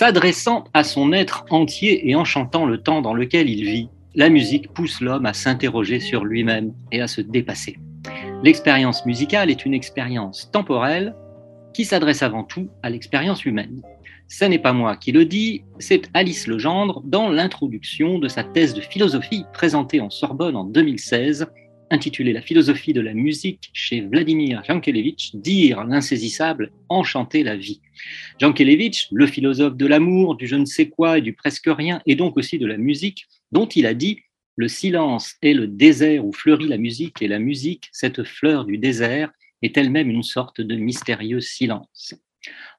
S'adressant à son être entier et en chantant le temps dans lequel il vit, la musique pousse l'homme à s'interroger sur lui-même et à se dépasser. L'expérience musicale est une expérience temporelle qui s'adresse avant tout à l'expérience humaine. Ce n'est pas moi qui le dis, c'est Alice Legendre dans l'introduction de sa thèse de philosophie présentée en Sorbonne en 2016, intitulée La philosophie de la musique chez Vladimir Jankelevitch, dire l'insaisissable, enchanter la vie. Jankelevitch, le philosophe de l'amour, du je ne sais quoi et du presque rien, et donc aussi de la musique, dont il a dit le silence est le désert où fleurit la musique, et la musique, cette fleur du désert, est elle-même une sorte de mystérieux silence.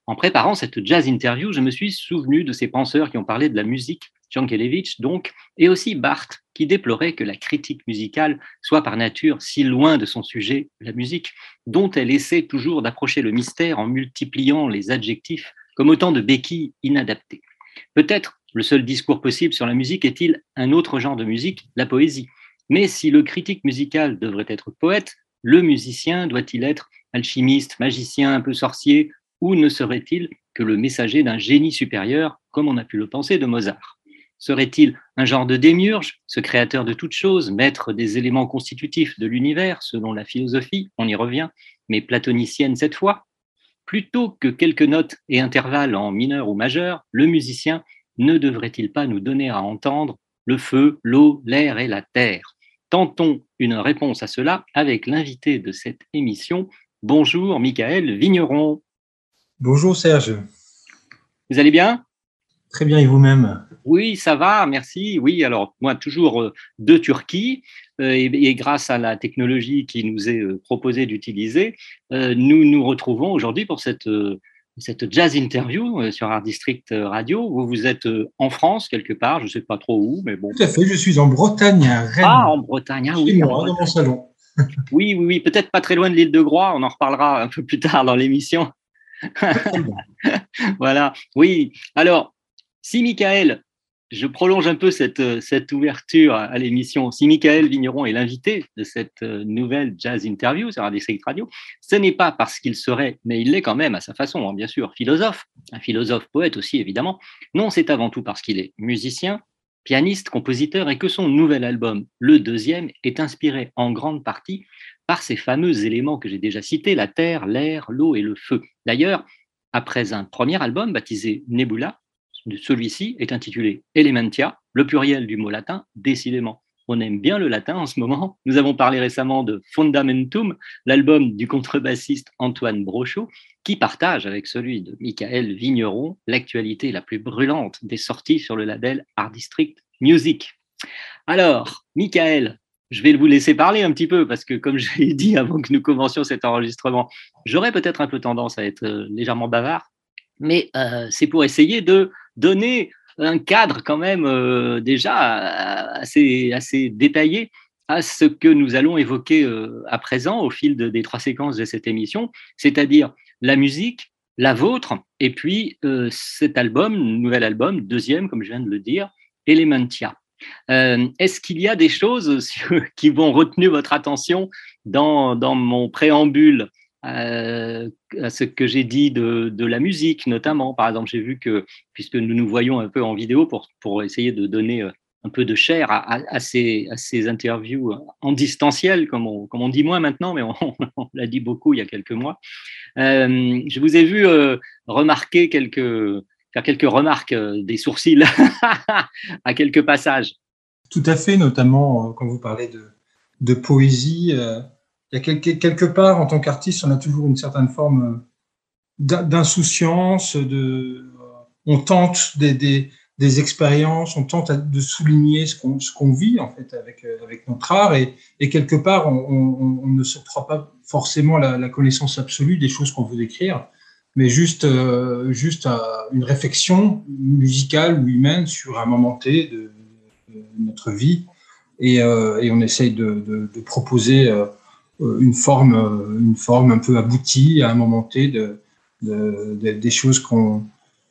En préparant cette jazz interview, je me suis souvenu de ces penseurs qui ont parlé de la musique, Jankelevitch donc, et aussi Barthes, qui déplorait que la critique musicale soit par nature si loin de son sujet, la musique, dont elle essaie toujours d'approcher le mystère en multipliant les adjectifs comme autant de béquilles inadaptées. Peut-être le seul discours possible sur la musique est-il un autre genre de musique, la poésie. Mais si le critique musical devrait être poète, le musicien doit-il être alchimiste, magicien, un peu sorcier, ou ne serait-il que le messager d'un génie supérieur, comme on a pu le penser de Mozart? Serait-il un genre de démiurge, ce créateur de toutes choses, maître des éléments constitutifs de l'univers, selon la philosophie, on y revient, mais platonicienne cette fois? Plutôt que quelques notes et intervalles en mineur ou majeur, le musicien ne devrait-il pas nous donner à entendre le feu, l'eau, l'air et la terre? Tentons une réponse à cela avec l'invité de cette émission. Bonjour, Michael Vigneron. Bonjour Serge. Vous allez bien? Très bien et vous-même? Oui, ça va, merci. Oui, alors moi toujours euh, de Turquie euh, et, grâce à la technologie qui nous est euh, proposée d'utiliser, nous nous retrouvons aujourd'hui pour cette, cette jazz interview sur Art District Radio. Vous, vous êtes en France quelque part, je ne sais pas trop où, mais bon. Tout à fait, je suis en Bretagne, à Rennes, Ah, en Bretagne, ah oui, moi, dans mon salon. oui, oui, oui, peut-être pas très loin de l'île de Groix, on en reparlera un peu plus tard dans l'émission. voilà, oui. Alors, si Michael, je prolonge un peu cette, euh, cette ouverture à l'émission, si Michael Vigneron est l'invité de cette euh, nouvelle jazz interview sur un district radio, ce n'est pas parce qu'il serait, mais il l'est quand même à sa façon, hein, bien sûr, philosophe, un philosophe poète aussi évidemment. Non, c'est avant tout parce qu'il est musicien, pianiste, compositeur et que son nouvel album, le deuxième, est inspiré en grande partie par ces fameux éléments que j'ai déjà cités, la terre, l'air, l'eau et le feu. D'ailleurs, après un premier album baptisé Nebula, celui-ci est intitulé Elementia, le pluriel du mot latin, décidément. On aime bien le latin en ce moment. Nous avons parlé récemment de Fundamentum, l'album du contrebassiste Antoine Brochot, qui partage avec celui de Michael Vigneron l'actualité la plus brûlante des sorties sur le label Art District Music. Alors, Michael, je vais vous laisser parler un petit peu parce que, comme je l'ai dit avant que nous commencions cet enregistrement, j'aurais peut-être un peu tendance à être euh, légèrement bavard, mais euh, c'est pour essayer de donner un cadre quand même euh, déjà assez, assez détaillé à ce que nous allons évoquer à présent au fil de- des trois séquences de cette émission, c'est-à-dire la musique, la vôtre, et puis cet album, nouvel album, deuxième, comme je viens de le dire, Elementia. Euh, Est-ce qu'il y a des choses sur- qui vont retenir votre attention dans, mon préambule euh, à ce que j'ai dit de, la musique, notamment? Par exemple, j'ai vu que, puisque nous nous voyons un peu en vidéo pour, essayer de donner euh, un peu de chair à, ces, interviews en distanciel, comme on, dit moins maintenant, mais on, l'a dit beaucoup il y a quelques mois. Euh, je vous ai vu euh, remarquer quelques, faire quelques remarques euh, des sourcils à quelques passages. Tout à fait, notamment euh, quand vous parlez de, poésie. euh, il y a quelque, part, en tant qu'artiste, on a toujours une certaine forme d'in- d'insouciance, on tente des, expériences, on tente de souligner ce qu'on vit en fait avec notre art et, quelque part on, ne se croit pas forcément la, la connaissance absolue des choses qu'on veut décrire, mais juste euh, juste une réflexion musicale ou humaine sur un moment T de, notre vie et, euh, et on essaye de, de, proposer euh, une forme une forme un peu aboutie à un moment T de, de, de des choses qu'on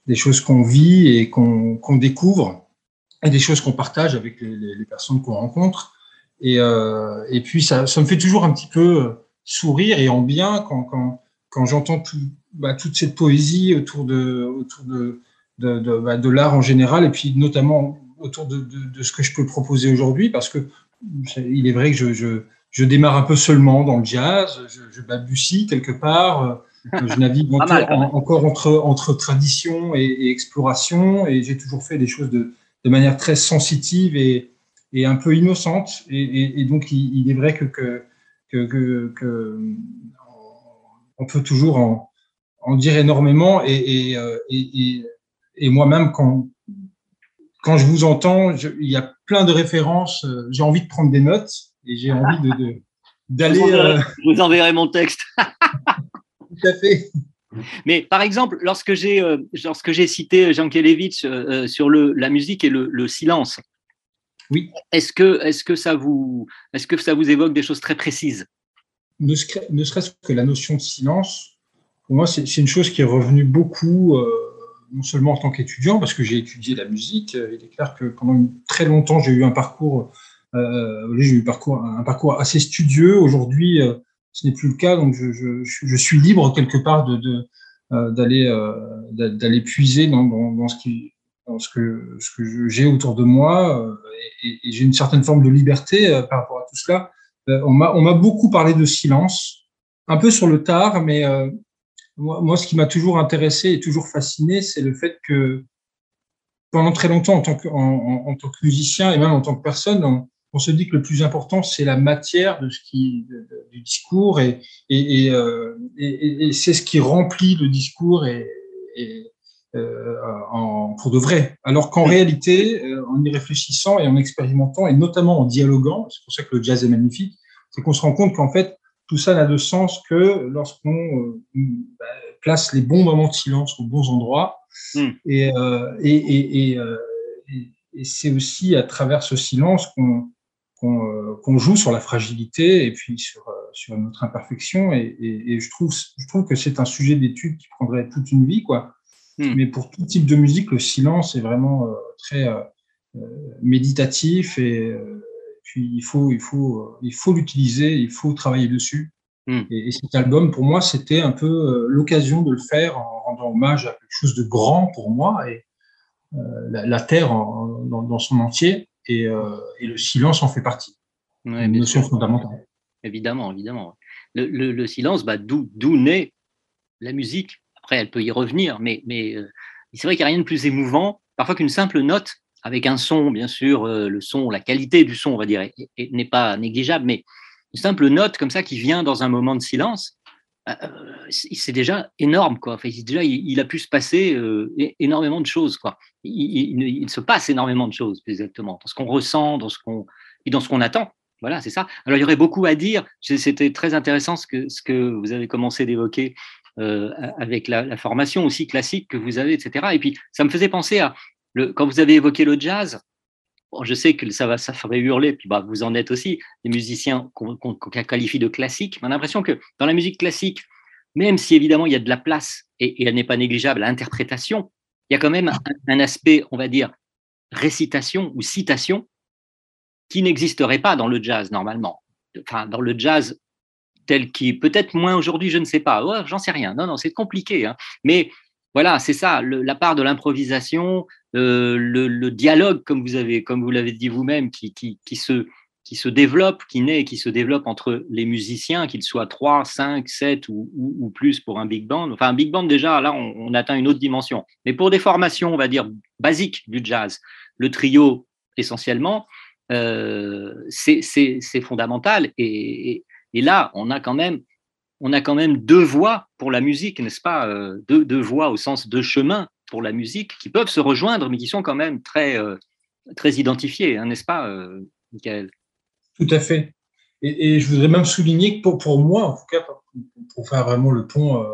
des choses qu'on vit et qu'on qu'on découvre, et des choses qu'on partage avec les, personnes qu'on rencontre. Et, euh, et puis, ça, ça me fait toujours un petit peu sourire et en bien quand, quand j'entends tout, bah, toute cette poésie autour de, autour de, de, de, bah, de l'art en général, et puis notamment autour de, ce que je peux proposer aujourd'hui, parce que il est vrai que je, je, je démarre un peu seulement dans le jazz, je, je balbutie quelque part, je navigue encore, mal, en- encore entre, entre tradition et, et exploration, et j'ai toujours fait des choses de, de manière très sensitive et, et un peu innocente. Et, et, donc, il, il est vrai que, que, que on peut toujours en, en dire énormément. Et, et, euh, et, et, et moi-même, quand, quand je vous entends, je- il y a plein de références. euh, J'ai envie de prendre des notes et j'ai envie de, d'aller. Euh, je vous enverrai mon texte. tout à fait. Mais par exemple, lorsque j'ai euh, lorsque j'ai cité Jankelevitch euh, euh, sur le, la musique et le, le silence, Oui. est-ce que est-ce que ça vous est-ce que ça vous évoque des choses très précises? Ne, serait-ce que la notion de silence, pour moi, c'est une chose qui est revenue beaucoup, euh, non seulement en tant qu'étudiant, parce que j'ai étudié la musique. euh, Il est clair que pendant très longtemps, j'ai eu un parcours, euh, j'ai eu un parcours, assez studieux. Aujourd'hui, ce n'est plus le cas, donc je, suis libre quelque part d'aller d'a- d'aller puiser dans, ce que j'ai autour de moi et, j'ai une certaine forme de liberté par rapport à tout cela. Euh, on m'a beaucoup parlé de silence, un peu sur le tard, mais euh, moi, ce qui m'a toujours intéressé et toujours fasciné, c'est le fait que pendant très longtemps, en tant que, musicien et même en tant que personne, on, se dit que le plus important, c'est la matière de ce du discours euh, et- et- c'est ce qui remplit le discours en, pour de vrai. Alors qu'en réalité, euh, en y réfléchissant et en expérimentant et notamment en dialoguant, c'est pour ça que le jazz est magnifique, c'est qu'on se rend compte qu'en fait, tout ça n'a de sens que lorsqu'on euh, bah, place les bons moments de silence aux bons endroits. Mm. Et, euh, et, et, et, euh, et- c'est aussi à travers ce silence qu'on euh, qu'on joue sur la fragilité et puis sur, euh, sur notre imperfection. Et, et, et je, trouve, je trouve que c'est un sujet d'étude qui prendrait toute une vie. Quoi. Mm. Mais pour tout type de musique, le silence est vraiment euh, très euh, euh, méditatif et puis il faut, il faut, il faut l'utiliser, il faut travailler dessus. Mm. Et, et cet album, pour moi, c'était un peu l'occasion de le faire en rendant hommage à quelque chose de grand pour moi et la, la terre en- dans, dans son entier et, et le silence en fait partie. Ouais, une notion sûr. fondamentale. Évidemment, évidemment. Le, le- le silence, bah, d'où naît la musique? Après, elle peut y revenir, mais, mais euh, c'est vrai qu'il n'y a rien de plus émouvant, parfois qu'une simple note, avec un son, bien sûr, euh, le son, la qualité du son, on va dire, est- est- n'est pas négligeable, mais une simple note comme ça qui vient dans un moment de silence, euh, c'est déjà énorme, quoi. Déjà, il, a pu se passer énormément de choses, quoi. Il, se passe énormément de choses, exactement, dans ce qu'on ressent, dans ce qu'on et dans ce qu'on attend. Voilà, c'est ça. Alors, il y aurait beaucoup à dire. C'était très intéressant ce que vous avez commencé d'évoquer euh, avec la, formation aussi classique que vous avez, etc. Et puis, ça me faisait penser à, quand vous avez évoqué le jazz, je sais que ça, va, ça ferait hurler, puis bah, vous en êtes aussi, des musiciens qu'on qualifie de classiques. On a l'impression que dans la musique classique, même si évidemment il y a de la place, et, et elle n'est pas négligeable, à l'interprétation, il y a quand même un, un aspect, on va dire, récitation ou citation qui n'existerait pas dans le jazz normalement. Enfin, dans le jazz tel qu'il peut-être moins aujourd'hui, je ne sais pas. Ouais, J'en sais rien. Non, non, c'est compliqué. hein. Mais voilà, c'est ça, la part de l'improvisation, euh, le, dialogue, comme vous avez, comme vous l'avez dit vous-même, qui, qui, qui se qui se développe, qui naît qui se développe entre les musiciens, qu'ils soient 3, 5, 7 ou, plus pour un big band. Enfin, un big band, déjà, là, on, atteint une autre dimension. Mais pour des formations, on va dire, basiques du jazz, le trio, essentiellement, euh, c'est fondamental. Et, et là, on a quand même, on a quand même deux voies pour la musique, n'est-ce pas Euh, deux, voies au sens de chemin pour la musique qui peuvent se rejoindre, mais qui sont quand même très, très identifiés, hein, n'est-ce pas, Michael? Tout à fait. Et, je voudrais même souligner que pour, pour, moi, en tout cas, pour, faire vraiment le pont,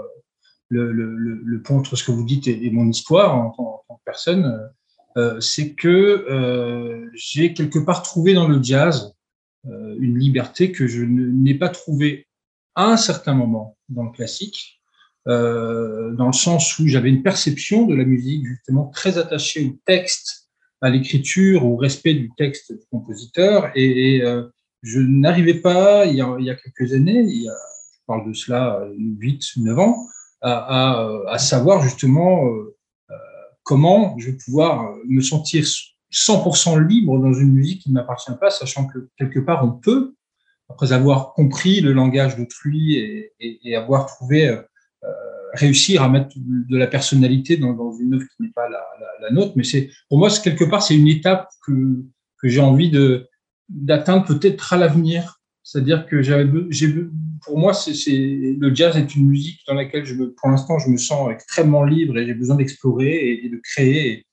le, le, pont entre ce que vous dites et, mon histoire en, tant que personne, c'est que j'ai quelque part trouvé dans le jazz une liberté que je n'ai pas trouvée à un certain moment dans le classique, euh, dans le sens où j'avais une perception de la musique justement très attachée au texte, à l'écriture, au respect du texte du compositeur, et, euh, je n'arrivais pas, il y, a, quelques années, il y a, je parle de cela 8, 9 ans, à, savoir justement euh, euh, comment je vais pouvoir me sentir 100% libre dans une musique qui ne m'appartient pas, sachant que quelque part on peut, après avoir compris le langage d'autrui et, et, avoir trouvé, euh, euh, réussir à mettre de la personnalité dans, une œuvre qui n'est pas la, nôtre. Mais c'est, pour moi, quelque part, c'est une étape que, j'ai envie de, d'atteindre peut-être à l'avenir. C'est-à-dire que j'avais, pour moi, c'est, le jazz est une musique dans laquelle je pour l'instant, je me sens extrêmement libre et j'ai besoin d'explorer et de créer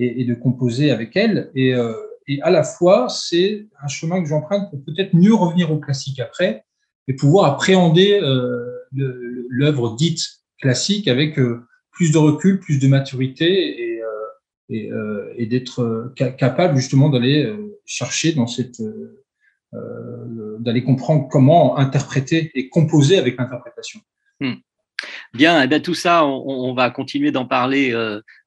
et, et, de composer avec elle. Et, euh, et à la fois, c'est un chemin que j'emprunte pour peut-être mieux revenir au classique après et pouvoir appréhender euh, l'œuvre dite classique avec euh, plus de recul, plus de maturité et, et, et d'être capable justement d'aller chercher dans cette d'aller comprendre comment interpréter et composer avec l'interprétation. Hmm. Bien, eh bien, tout ça, on, va continuer d'en parler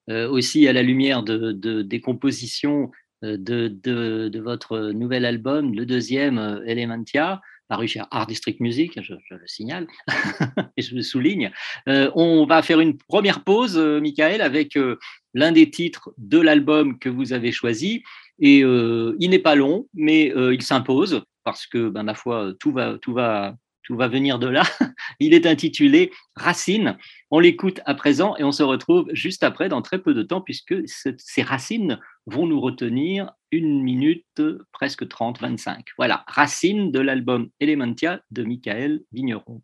aussi à la lumière de, de, des compositions euh, de, de, votre nouvel album, le deuxième, euh, Elementia, paru chez Art District Music, je, le signale et je le souligne. Euh, on va faire une première pause, euh, Michael, avec euh, l'un des titres de l'album que vous avez choisi. Et il n'est pas long, mais il s'impose parce que, ben, ma foi, tout va, tout va tout va venir de là. Il est intitulé Racines. On l'écoute à présent et on se retrouve juste après dans très peu de temps puisque ces racines vont nous retenir une minute, presque 30, 25. Voilà, Racines de l'album Elementia de Michael Vigneron.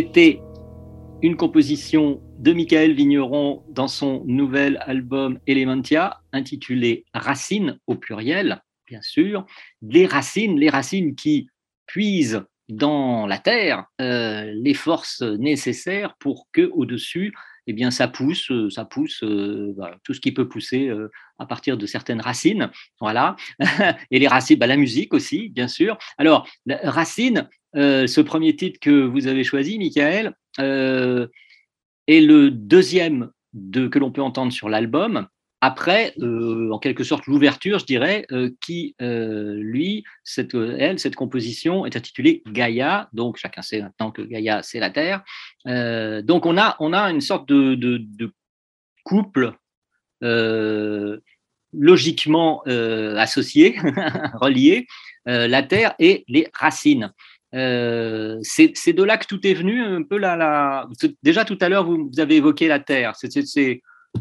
C'était une composition de Michael Vigneron dans son nouvel album Elementia, intitulé Racines au pluriel, bien sûr. Les racines, les racines qui puisent dans la terre euh, les forces nécessaires pour que au-dessus, eh bien, ça pousse, ça pousse euh, tout ce qui peut pousser euh, à partir de certaines racines. Voilà. Et les racines, bah, la musique aussi, bien sûr. Alors, racines, euh, ce premier titre que vous avez choisi, Michael, euh, est le deuxième de, que l'on peut entendre sur l'album. Après, euh, en quelque sorte, l'ouverture, je dirais, euh, qui, euh, lui, cette, elle, cette composition est intitulée Gaïa. Donc, chacun sait maintenant que Gaïa, c'est la Terre. donc, on a, on a une sorte de, couple logiquement associé, relié, la Terre et les racines. Euh, c'est de là que tout est venu un peu là. Déjà tout à l'heure, vous, avez évoqué la Terre.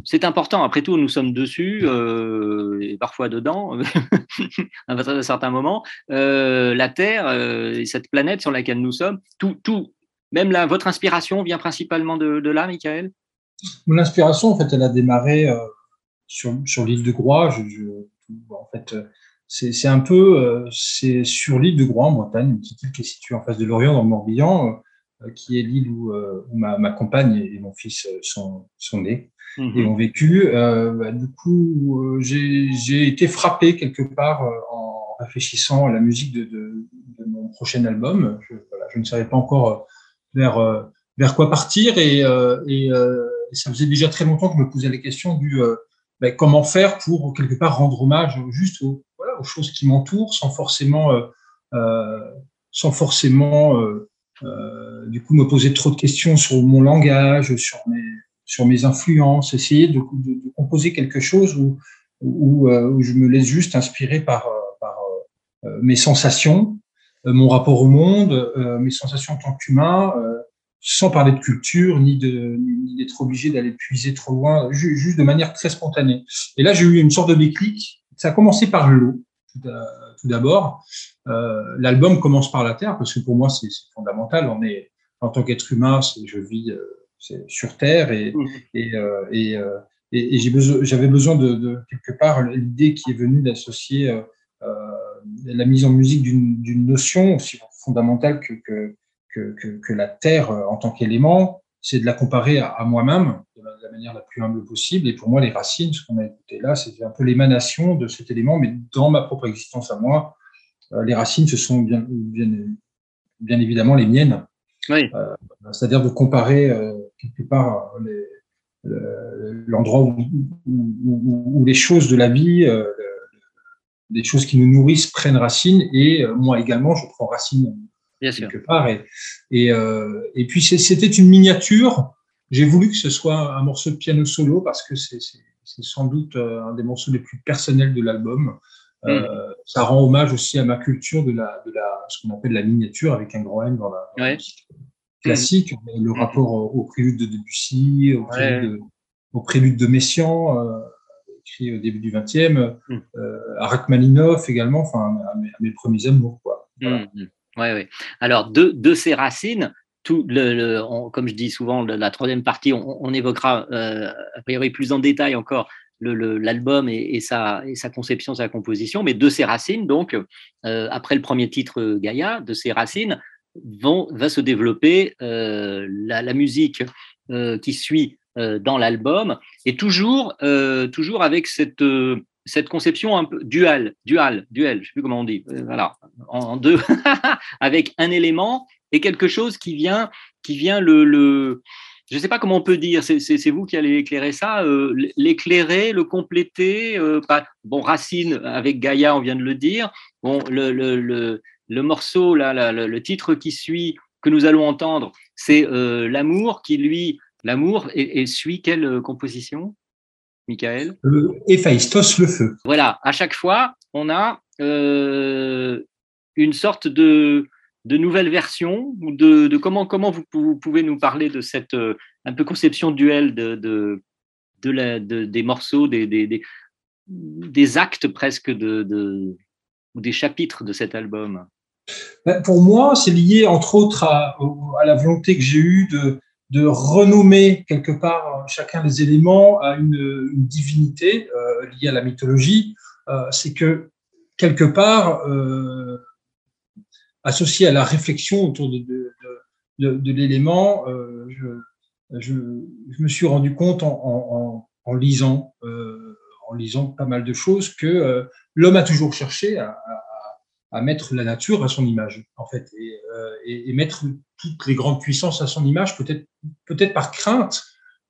C'est important. Après tout, nous sommes dessus euh, et parfois dedans à un certain moment. Euh, la Terre, euh, cette planète sur laquelle nous sommes, tout, tout, même votre inspiration vient principalement de, là, Michael? Mon inspiration, en fait, elle a démarré sur, l'île de Groix. C'est un peu c'est sur l'île de Groix, en Bretagne, une petite île qui est située en face de Lorient, dans le Morbihan, qui est l'île où, où ma, ma, compagne et mon fils sont, sont nés et ont vécu. Bah, du coup, j'ai été frappé quelque part en réfléchissant à la musique de, de, de mon prochain album. Je, voilà, je, ne savais pas encore vers, vers quoi partir et, et, et, ça faisait déjà très longtemps que je me posais la question du ben, comment faire pour quelque part rendre hommage juste aux, aux choses qui m'entourent sans forcément, euh, euh, sans forcément euh, du coup me poser trop de questions sur mon langage, sur mes, sur mes influences, essayer de, composer quelque chose où, où, je me laisse juste inspirer par, par mes sensations, mon rapport au monde, mes sensations en tant qu'humain sans parler de culture, ni d'être obligé d'aller puiser trop loin, juste de manière très spontanée. Et là, j'ai eu une sorte de déclic. Ça a commencé par l'eau, tout d'abord. Euh, L'album commence par la terre, parce que pour moi, c'est fondamental. On est, en tant qu'être humain, je vis euh, sur terre et, mmh. et, euh, et, et, et j'avais besoin, besoin de, de, quelque part l'idée qui est venue d'associer euh, la mise en musique d'une notion aussi fondamentale que, que que, que, que la Terre en tant qu'élément, c'est de la comparer à, à moi-même de la, de la, manière la plus humble possible. Et pour moi, les racines, ce qu'on a écouté là, c'était un peu l'émanation de cet élément, mais dans ma propre existence à moi, euh, les racines, ce sont bien, bien, bien évidemment les miennes. Oui. Euh, C'est-à-dire de comparer euh, quelque part l'endroit où, où, où, où, les choses de la vie, euh, les choses qui nous nourrissent prennent racine, et moi également, je prends racine Bien quelque sûr. part. Et, et, euh, et puis c'était une miniature. J'ai voulu que ce soit un morceau de piano solo parce que c'est sans doute euh, un des morceaux les plus personnels de l'album. Euh, ça rend hommage aussi à ma culture de la, de la ce qu'on appelle la miniature avec un grand M dans la, dans ouais. la classique, mm. le rapport au, au, prélude de Debussy, au prélude, ouais. de, au prélude de Messiaen, euh, écrit au début du XXe, mm. euh, à Rachmaninoff également, enfin à mes, à mes premiers amours quoi. Voilà. Ouais, ouais. Alors, de, de ces racines, tout le, le on, comme je dis souvent, le, la troisième partie, on, évoquera euh, a priori plus en détail encore l'album et, et, sa, et sa conception, sa composition, mais de ces racines, donc, euh, après le premier titre Gaïa, de ces racines, vont, va se développer euh, la, musique euh, qui suit euh, dans l'album, et toujours, euh, toujours avec cette cette conception un peu dual, dual, duel, je sais plus comment on dit, euh, voilà, en deux, avec un élément et quelque chose qui vient, qui vient le, le je ne sais pas comment on peut dire, c'est vous qui allez éclairer ça, euh, l'éclairer, le compléter, euh, pas, bon, Racine avec Gaïa, on vient de le dire, bon, le, le, le, le morceau, là, là, le, titre qui suit, que nous allons entendre, c'est euh, L'amour qui, lui, l'amour, et, et, suit quelle composition Michael? Héphaïstos, le feu. Voilà, à chaque fois, on a une sorte de, de nouvelle version ou de, de, comment, comment vous, vous, pouvez nous parler de cette euh, un peu conception duel de, de, de, la, de des morceaux, des, des, des, des actes presque de, ou des chapitres de cet album? Ben, Pour moi, c'est lié entre autres à, à la volonté que j'ai eue de, de renommer quelque part chacun des éléments à une, divinité euh, liée à la mythologie, euh, c'est que quelque part, euh, associé à la réflexion autour de, de, de, l'élément, euh, je, je, me suis rendu compte en, en, lisant, euh, en lisant pas mal de choses que euh, l'homme a toujours cherché à, à mettre la nature à son image, en fait, et, et, et mettre toutes les grandes puissances à son image, peut-être peut-être par crainte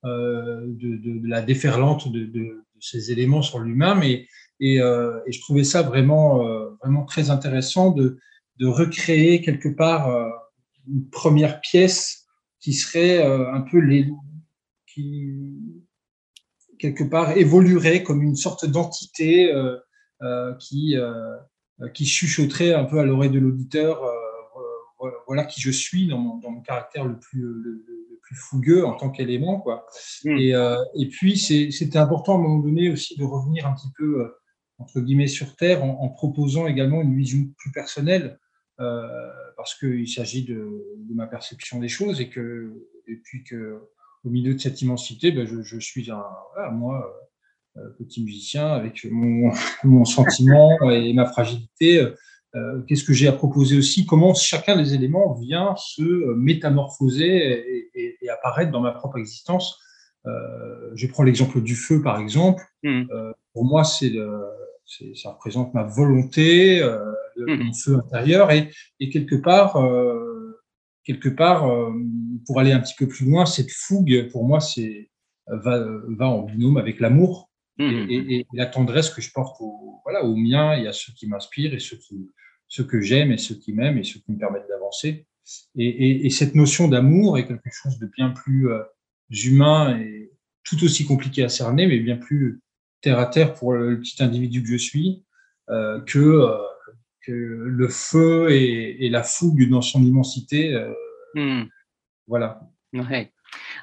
de, la déferlante de, ces éléments sur lui-même, et, et, et, je trouvais ça vraiment vraiment très intéressant de, de recréer quelque part euh, une première pièce qui serait euh, un peu les qui quelque part évoluerait comme une sorte d'entité qui euh, qui chuchoterait un peu à l'oreille de l'auditeur voilà qui je suis dans mon, dans mon caractère le plus, le, le, plus fougueux en tant qu'élément. quoi. Mmh. Et, et puis, c'était important à un moment donné aussi de revenir un petit peu, entre guillemets, sur Terre en, en proposant également une vision plus personnelle parce qu'il s'agit de, ma perception des choses et que et puis que au milieu de cette immensité, ben, je, suis un moi petit musicien avec mon, mon sentiment et ma fragilité. Qu'est-ce que j'ai à proposer aussi? Comment chacun des éléments vient se métamorphoser et, et apparaître dans ma propre existence? Euh, je prends l'exemple du feu, par exemple. Euh, pour moi, c'est ça représente ma volonté, euh, hmm. mon feu intérieur, et, quelque part, quelque part, pour aller un petit peu plus loin, cette fougue, pour moi, c'est va, va en binôme avec l'amour hmm. et, la tendresse que je porte au, voilà, aux miens et à ceux qui m'inspirent et ceux, qui, ceux que j'aime et ceux qui m'aiment et ceux qui me permettent d'avancer. Et, cette notion d'amour est quelque chose de bien plus humains et tout aussi compliqué à cerner, mais bien plus terre à terre pour le petit individu que je suis, euh, que, euh, que, le feu et, la fougue dans son immensité. Euh, hmm. Voilà. Ouais.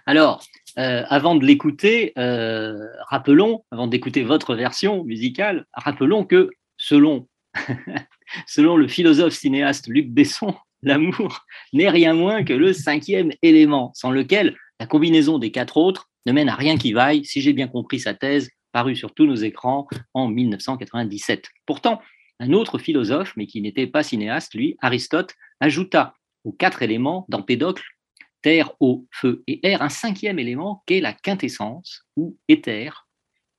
Alors, avant de l'écouter, rappelons, avant d'écouter votre version musicale, rappelons que selon, selon le philosophe cinéaste Luc Besson, l'amour n'est rien moins que le cinquième élément, sans lequel la combinaison des quatre autres ne mène à rien qui vaille, si j'ai bien compris sa thèse, parue sur tous nos écrans en 1997. Pourtant, un autre philosophe, mais qui n'était pas cinéaste, lui, Aristote, ajouta aux quatre éléments d'Empédocle, terre, eau, feu et air, un cinquième élément qu'est la quintessence, ou éther,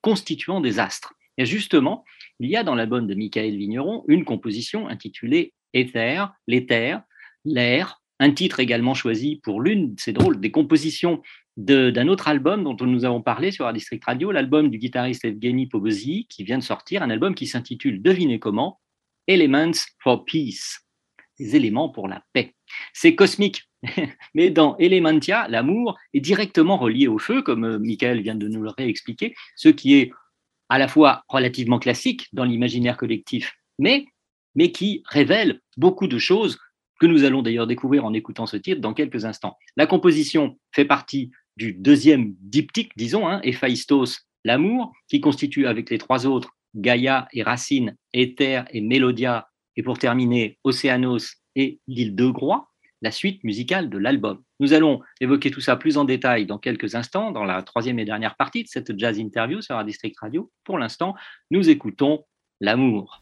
constituant des astres. Et justement, il y a dans l'album de Michael Vigneron une composition intitulée Éther, l'éther, l'air, un titre également choisi pour l'une, c'est drôle, des compositions d'un autre album dont nous avons parlé sur la District Radio, l'album du guitariste Evgeny Pogozy, qui vient de sortir, un album qui s'intitule, devinez comment, Elements for Peace, des éléments pour la paix. C'est cosmique, mais dans Elementia, l'amour est directement relié au feu, comme euh, Michael vient de nous le réexpliquer, ce qui est à la fois relativement classique dans l'imaginaire collectif, mais, mais qui révèle beaucoup de choses que nous allons d'ailleurs découvrir en écoutant ce titre dans quelques instants. La composition fait partie du deuxième diptyque, disons, hein, l'amour, qui constitue avec les trois autres, Gaïa et Racine, Éther et Mélodia, et pour terminer, Océanos et l'île de Groix, la suite musicale de l'album. Nous allons évoquer tout ça plus en détail dans quelques instants, dans la troisième et dernière partie de cette jazz interview sur la District Radio. Pour l'instant, nous écoutons L'amour.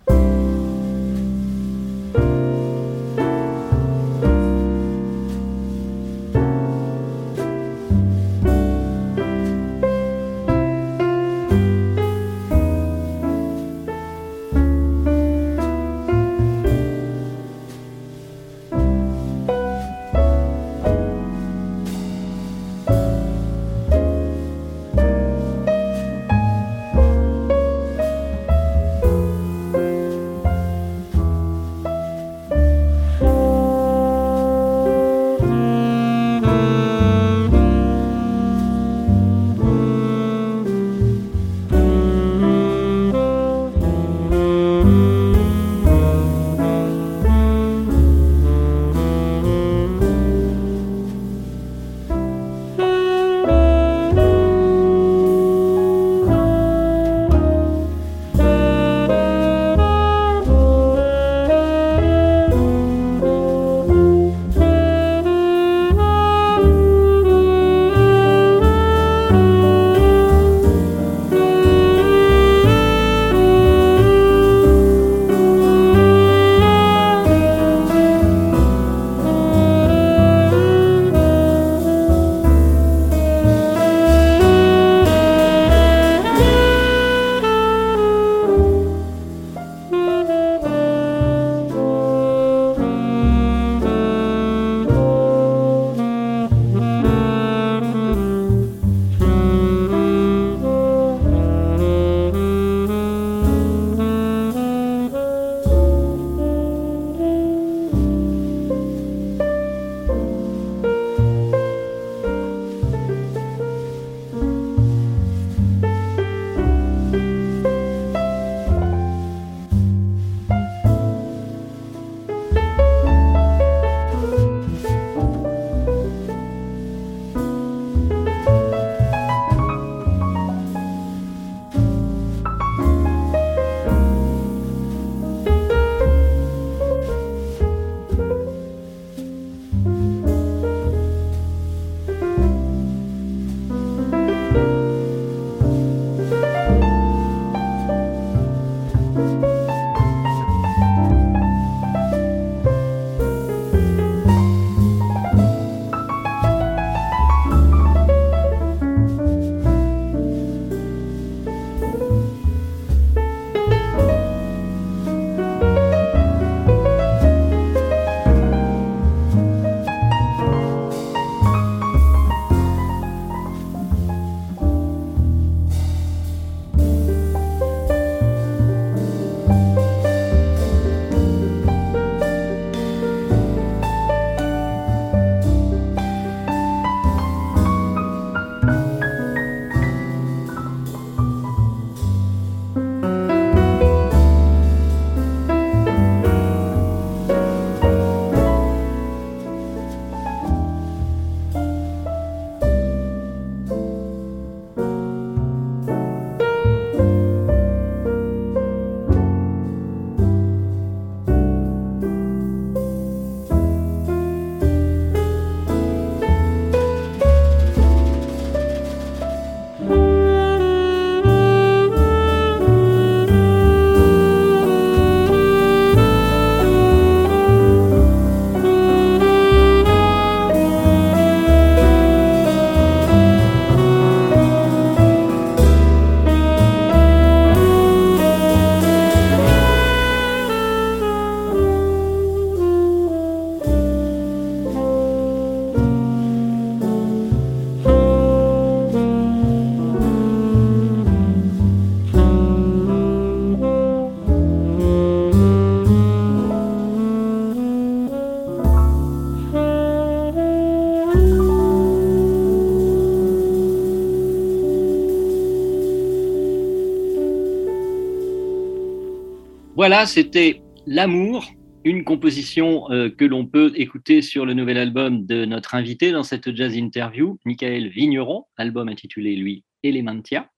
Voilà, c'était L'amour, une composition euh, que l'on peut écouter sur le nouvel album de notre invité dans cette jazz interview, Michael Vigneron, album intitulé, lui, Elementia.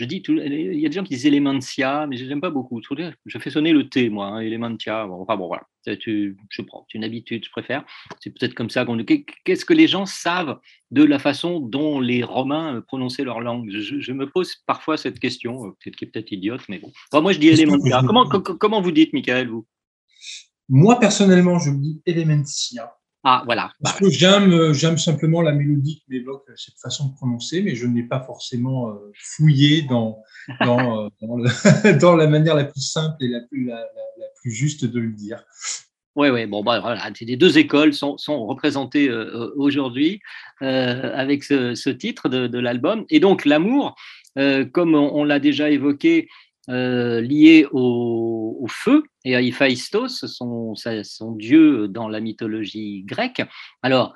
Je dis, tout, il y a des gens qui disent Elementia, mais je n'aime pas beaucoup. Je fais sonner le T, moi, hein, Elementia. Bon, enfin bon, voilà, je prends, c'est une habitude, je préfère. C'est peut-être comme ça qu'on. Qu'est-ce que les gens savent de la façon dont les Romains euh, prononçaient leur langue? Je, me pose parfois cette question, euh, peut-être qui est peut-être idiote, mais bon. moi, je dis Elementia. Comment, comment vous dites, Michael, vous? Moi, personnellement, je dis Elementia. Ah, voilà. Parce que j'aime, euh, j'aime simplement la mélodie qui m'évoque cette façon de prononcer, mais je n'ai pas forcément euh, fouillé dans, dans, euh, dans, la manière la plus simple et la plus, la, plus juste de le dire. Oui, oui, bon, bah, voilà, les deux écoles sont, sont représentées aujourd'hui avec ce, titre de, de l'album. Et donc, l'amour, comme on l'a déjà évoqué, euh, lié au, feu et à Héphaïstos, son, son dieu dans la mythologie grecque. Alors,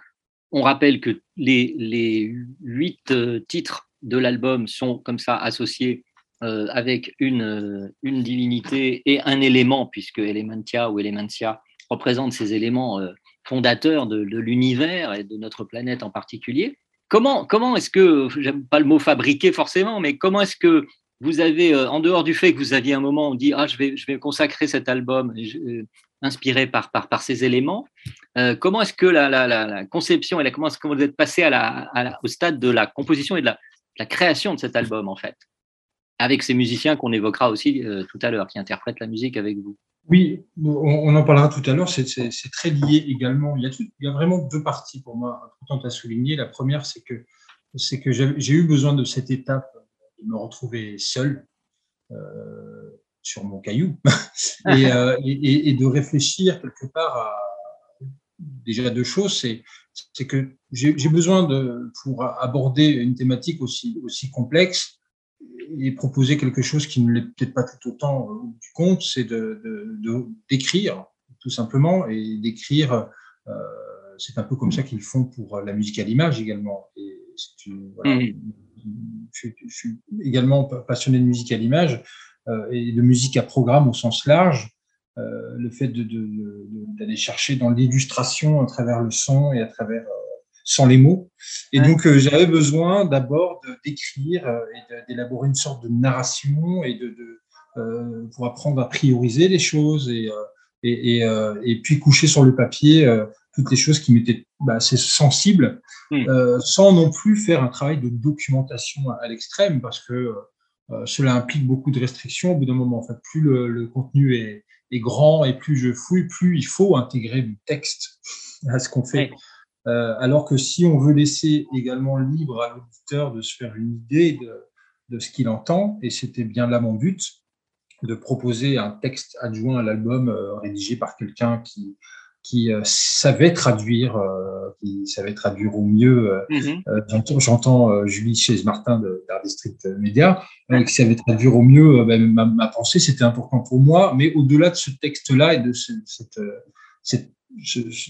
on rappelle que les, huit euh, titres de l'album sont comme ça associés euh, avec une, une, divinité et un élément, puisque Elementia ou Elementia représente ces éléments fondateurs de, de l'univers et de notre planète en particulier. Comment, comment est-ce que, j'aime pas le mot fabriquer forcément, mais comment est-ce que vous avez, euh, en dehors du fait que vous aviez un moment où on dit ah je vais je vais consacrer cet album euh, inspiré par, par, par ces éléments, euh, comment est-ce que la, la, la, conception et la, comment est-ce que vous êtes passé au stade de la composition et de la, création de cet album en fait, avec ces musiciens qu'on évoquera aussi tout à l'heure qui interprètent la musique avec vous. Oui, on, en parlera tout à l'heure. C'est très lié également. Il y, a il y a vraiment deux parties pour moi importantes à souligner. La première, c'est que c'est que j'ai eu besoin de cette étape me retrouver seul euh, sur mon caillou euh, et, de réfléchir quelque part à déjà deux choses. C'est que j'ai besoin de, pour aborder une thématique aussi, aussi complexe et proposer quelque chose qui ne l'est peut-être pas tout autant du compte, c'est de d'écrire de, tout simplement et d'écrire. Euh, c'est un peu comme ça qu'ils font pour la musique à l'image également. Voilà, mmh je, suis également passionné de musique à l'image euh, et de musique à programme au sens large. Euh, le fait d'aller de, chercher dans l'illustration à travers le son et à travers euh, sans les mots. Et donc, j'avais besoin d'abord d'écrire et d'élaborer une sorte de narration et de, pour apprendre à prioriser les choses et, et, et, puis coucher sur le papier toutes les choses qui m'étaient bah, assez sensibles, hmm. euh, sans non plus faire un travail de documentation à, l'extrême, parce que euh, cela implique beaucoup de restrictions. Au bout d'un moment, en fait, plus le, contenu est, grand et plus je fouille, plus il faut intégrer du texte à ce qu'on fait. Euh, alors que si on veut laisser également libre à l'auditeur de se faire une idée de, de ce qu'il entend, et c'était bien là mon but, de proposer un texte adjoint à l'album rédigé par quelqu'un qui qui euh, savait traduire, euh, qui savait traduire au mieux. Euh, mhm. J'entends Julie Chaise-Martin d'Art District Media, qui savait traduire au mieux ben, ma, pensée, c'était important pour moi. Mais au-delà de ce texte-là et de cette, cette,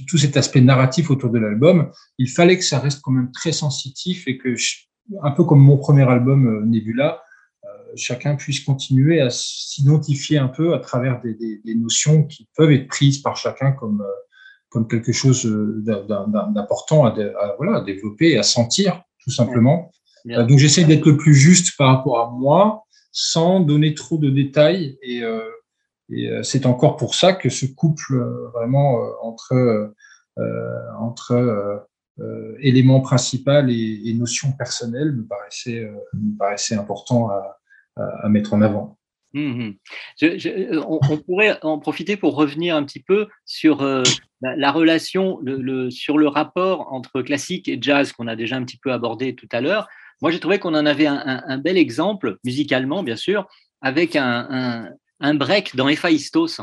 tout cet aspect narratif autour de l'album, il fallait que ça reste quand même très sensitif et que, un peu comme mon premier album Nebula, chacun puisse continuer à s'identifier un peu à travers des, des, des, notions qui peuvent être prises par chacun comme, comme quelque chose euh, d'important à, voilà, à développer et à sentir, tout simplement. Euh, donc j'essaie d'être le plus juste par rapport à moi, sans donner trop de détails. Et, euh, et c'est encore pour ça que ce couple vraiment entre, entre éléments principaux et, et, notions personnelles me paraissait, me paraissait important à, à mettre en avant. Mmh on, pourrait en profiter pour revenir un petit peu sur la, relation, le, sur le rapport entre classique et jazz qu'on a déjà un petit peu abordé tout à l'heure. Moi, j'ai trouvé qu'on en avait un, bel exemple, musicalement, bien sûr, avec un, break dans Héphaïstos,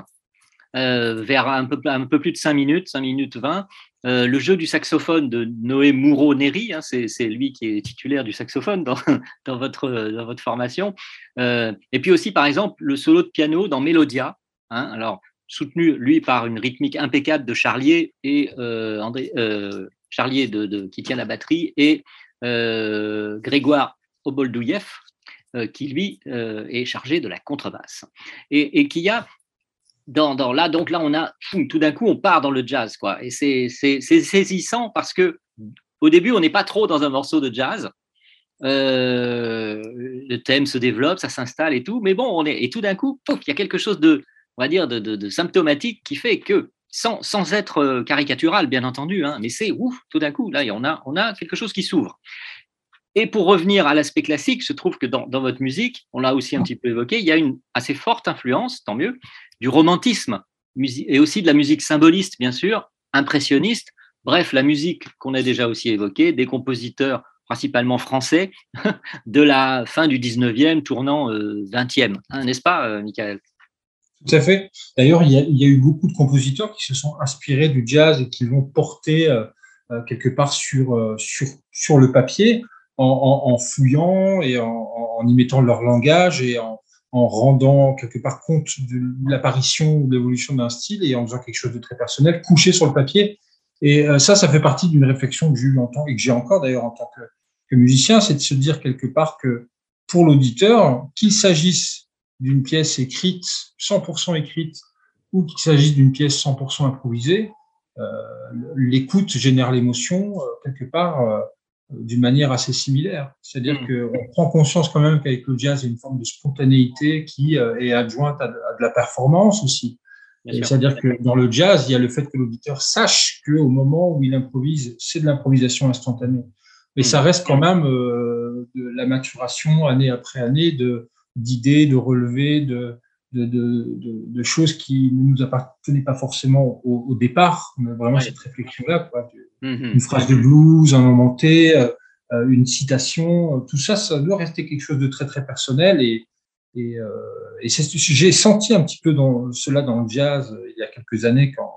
euh, vers un peu, un peu plus de 5 minutes, 5 minutes 20. Euh, le jeu du saxophone de Noé Moureau-Néry, hein, c'est lui qui est titulaire du saxophone dans, votre, formation. Euh, et puis aussi, par exemple, le solo de piano dans Mélodia. Hein, alors, soutenu, lui, par une rythmique impeccable de Charlier, et, euh, Charlier qui tient la batterie, et Grégoire Oboldouyev, qui lui est chargé de la contrebasse. Et qui a dans, là, donc là, on a tout d'un coup, on part dans le jazz, quoi. Et c'est saisissant parce que au début, on n'est pas trop dans un morceau de jazz. Euh, le thème se développe, ça s'installe et tout, mais bon, on est et tout d'un coup, il y a quelque chose de, on va dire, de, de, symptomatique qui fait que, sans, sans être euh, caricatural, bien entendu, hein, mais c'est ouf, tout d'un coup, là, on a, on a quelque chose qui s'ouvre. Et pour revenir à l'aspect classique, je trouve que dans, dans votre musique, on l'a aussi un petit peu évoqué, il y a une assez forte influence, tant mieux, du romantisme et aussi de la musique symboliste, bien sûr, impressionniste. Bref, la musique qu'on a déjà aussi évoquée, des compositeurs principalement français, de la fin du 19e, tournant 20e, euh, hein, n'est-ce pas, euh, Michael? Tout à fait. D'ailleurs, il, y, a eu beaucoup de compositeurs qui se sont inspirés du jazz et qui l'ont porté euh, quelque part sur, sur, sur le papier en, fouillant et en, y mettant leur langage et en, rendant quelque part compte de l'apparition ou de l'évolution d'un style et en faisant quelque chose de très personnel, couché sur le papier. Et ça, ça fait partie d'une réflexion que j'ai eu longtemps et que j'ai encore d'ailleurs en tant que musicien, c'est de se dire quelque part que pour l'auditeur, qu'il s'agisse d'une pièce écrite, 100% écrite, ou qu'il s'agisse d'une pièce 100% improvisée, euh, l'écoute génère l'émotion euh, quelque part euh, d'une manière assez similaire. C'est-à-dire mmh. qu'on prend conscience quand même qu'avec le jazz, il y a une forme de spontanéité qui est adjointe à de, la performance aussi. C'est-à-dire que dans le jazz, il y a le fait que l'auditeur sache qu'au moment où il improvise, c'est de l'improvisation instantanée mais ça hmm. reste quand même euh, de la maturation année après année de d'idées, de relevés, de, de, de, de, choses qui ne nous appartenaient pas forcément au, départ. On a vraiment cette réflexion-là, quoi. Hmm, une phrase de blues, un moment T, euh, euh, une citation, tout ça, ça doit rester quelque chose de très très personnel et et, euh, et j'ai senti un petit peu dans cela dans le jazz il y a quelques années quand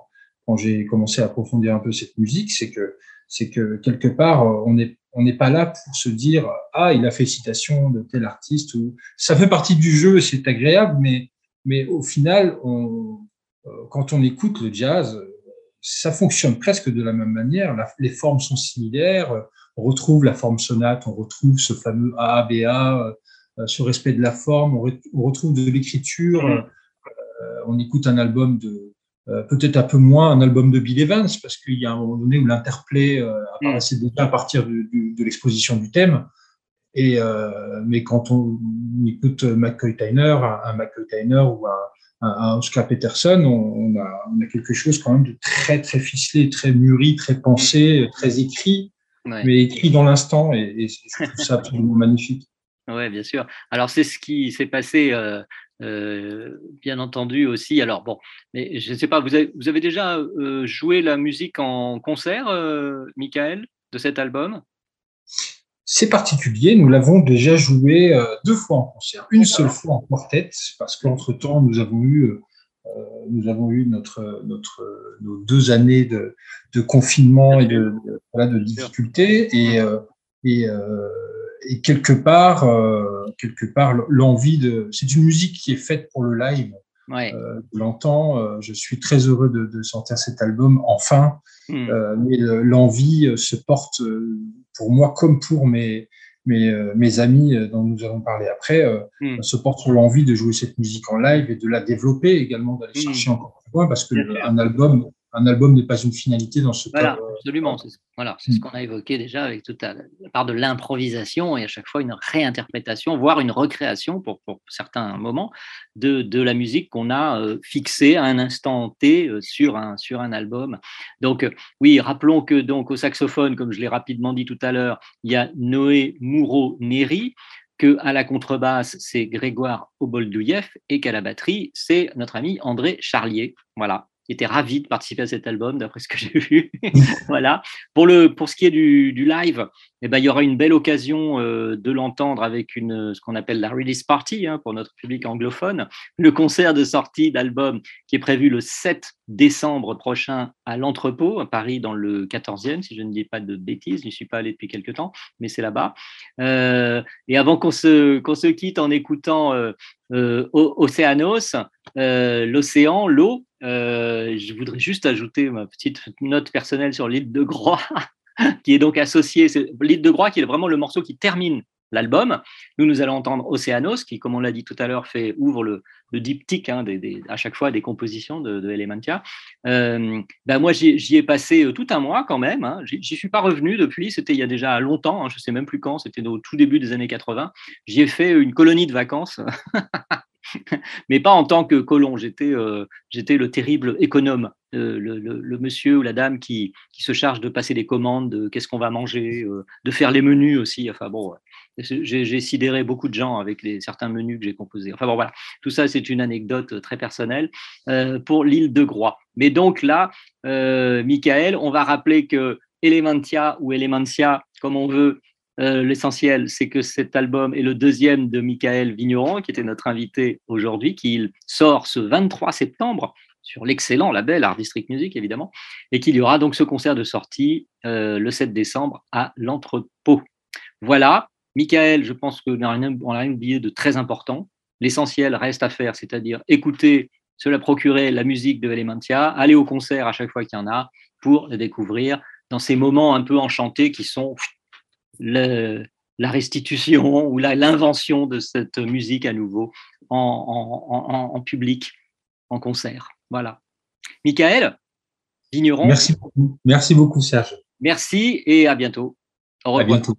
quand j'ai commencé à approfondir un peu cette musique, c'est que c'est que quelque part on est on n'est pas là pour se dire ah il a fait citation de tel artiste ou ça fait partie du jeu c'est agréable mais mais au final on, euh, quand on écoute le jazz ça fonctionne presque de la même manière les formes sont similaires on retrouve la forme sonate on retrouve ce fameux AABA euh, ce respect de la forme on, retrouve de l'écriture mmh. euh, on écoute un album de euh, peut-être un peu moins un album de Bill Evans, parce qu'il y a un moment donné où l'interplay euh, apparaissait déjà à partir de, de, l'exposition du thème. Et, euh, mais quand on écoute McCoy Tyner, un, McCoy Tyner ou un, un, Oscar Peterson, on, a, on, a, quelque chose quand même de très très ficelé, très mûri, très pensé, très écrit, mais écrit dans l'instant. Et, et je trouve ça absolument magnifique. Oui, bien sûr. Alors, c'est ce qui s'est passé euh, euh, bien entendu aussi. Alors bon, mais je ne sais pas, vous avez, vous avez déjà euh, joué la musique en concert, euh, Michael, de cet album? C'est particulier, nous l'avons déjà joué deux fois en concert, une seule fois en quartet, parce qu'entre-temps, nous avons eu, nous avons eu notre, notre, nos deux années de, de confinement et de, voilà, de difficultés. Et, et et quelque part, euh, quelque part, l'envie de. C'est une musique qui est faite pour le live. Ouais. Euh, l'entends. Euh, je suis très heureux de, de sortir cet album enfin. Hmm. Euh, mais l'envie se porte pour moi comme pour mes mes, mes amis dont nous allons parler après hmm. se porte sur l'envie de jouer cette musique en live et de la développer également d'aller hmm. chercher encore plus loin parce que un album un album n'est pas une finalité dans ce voilà, Absolument, c'est voilà, ce qu'on a évoqué déjà avec toute la, part de l'improvisation et à chaque fois une réinterprétation, voire une recréation pour, pour certains moments de, de la musique qu'on a euh, fixée à un instant T euh, sur, un, sur un album. Donc euh, oui, rappelons que donc au saxophone, comme je l'ai rapidement dit tout à l'heure, il y a Noé Moureau-Néry, que à la contrebasse, c'est Grégoire Oboldouyev et qu'à la batterie, c'est notre ami André Charlier. Voilà, était ravi de participer à cet album, d'après ce que j'ai vu. voilà. Pour, le, pour ce qui est du, du live, eh ben, il y aura une belle occasion euh, de l'entendre avec une, ce qu'on appelle la release party hein, pour notre public anglophone. Le concert de sortie d'album qui est prévu le 7 décembre prochain à l'entrepôt, à Paris, dans le 14e, si je ne dis pas de bêtises. Je n'y suis pas allé depuis quelques temps, mais c'est là-bas. Euh, et avant qu'on se, qu'on se quitte en écoutant euh, euh Océanos, euh, l'océan, l'eau, euh, je voudrais juste ajouter ma petite note personnelle sur l'île de Groix, qui est donc associée, l'île de Groix qui est vraiment le morceau qui termine l'album. Nous, nous allons entendre Océanos, qui, comme on l'a dit tout à l'heure, fait ouvre le, diptyque hein, à chaque fois des compositions de, Elementia. Ben moi, j'y ai passé tout un mois quand même. Hein. J'y suis pas revenu depuis. C'était il y a déjà longtemps. Hein, je sais même plus quand. C'était au tout début des années 80. J'y ai fait une colonie de vacances. mais pas en tant que colon. J'étais euh, le terrible économe, euh, le, monsieur ou la dame qui, qui se charge de passer les commandes, de qu'est-ce qu'on va manger, euh, de faire les menus aussi. Enfin bon, j'ai sidéré beaucoup de gens avec les, certains menus que j'ai composés. Enfin bon, voilà, tout ça c'est une anecdote très personnelle pour l'île de Groix. Mais donc là, Michael, on va rappeler que Elementia ou Elementia, comme on veut, euh, l'essentiel, c'est que cet album est le deuxième de Michael Vigneron, qui était notre invité aujourd'hui, qui sort ce 23 septembre sur l'excellent label Art District Music, évidemment, et qu'il y aura donc ce concert de sortie euh, le 7 décembre à l'entrepôt. Voilà, Michael, je pense qu'on n'a rien oublié de très important. L'essentiel reste à faire, c'est-à-dire écouter, se la procurer la musique de Elementia, aller au concert à chaque fois qu'il y en a pour découvrir dans ces moments un peu enchantés qui sont le, la restitution ou l'invention de cette musique à nouveau en, en, public, en concert. Voilà. Michael, Vigneron. Merci beaucoup. Merci beaucoup, Serge. Merci et à bientôt. Au revoir. À bientôt.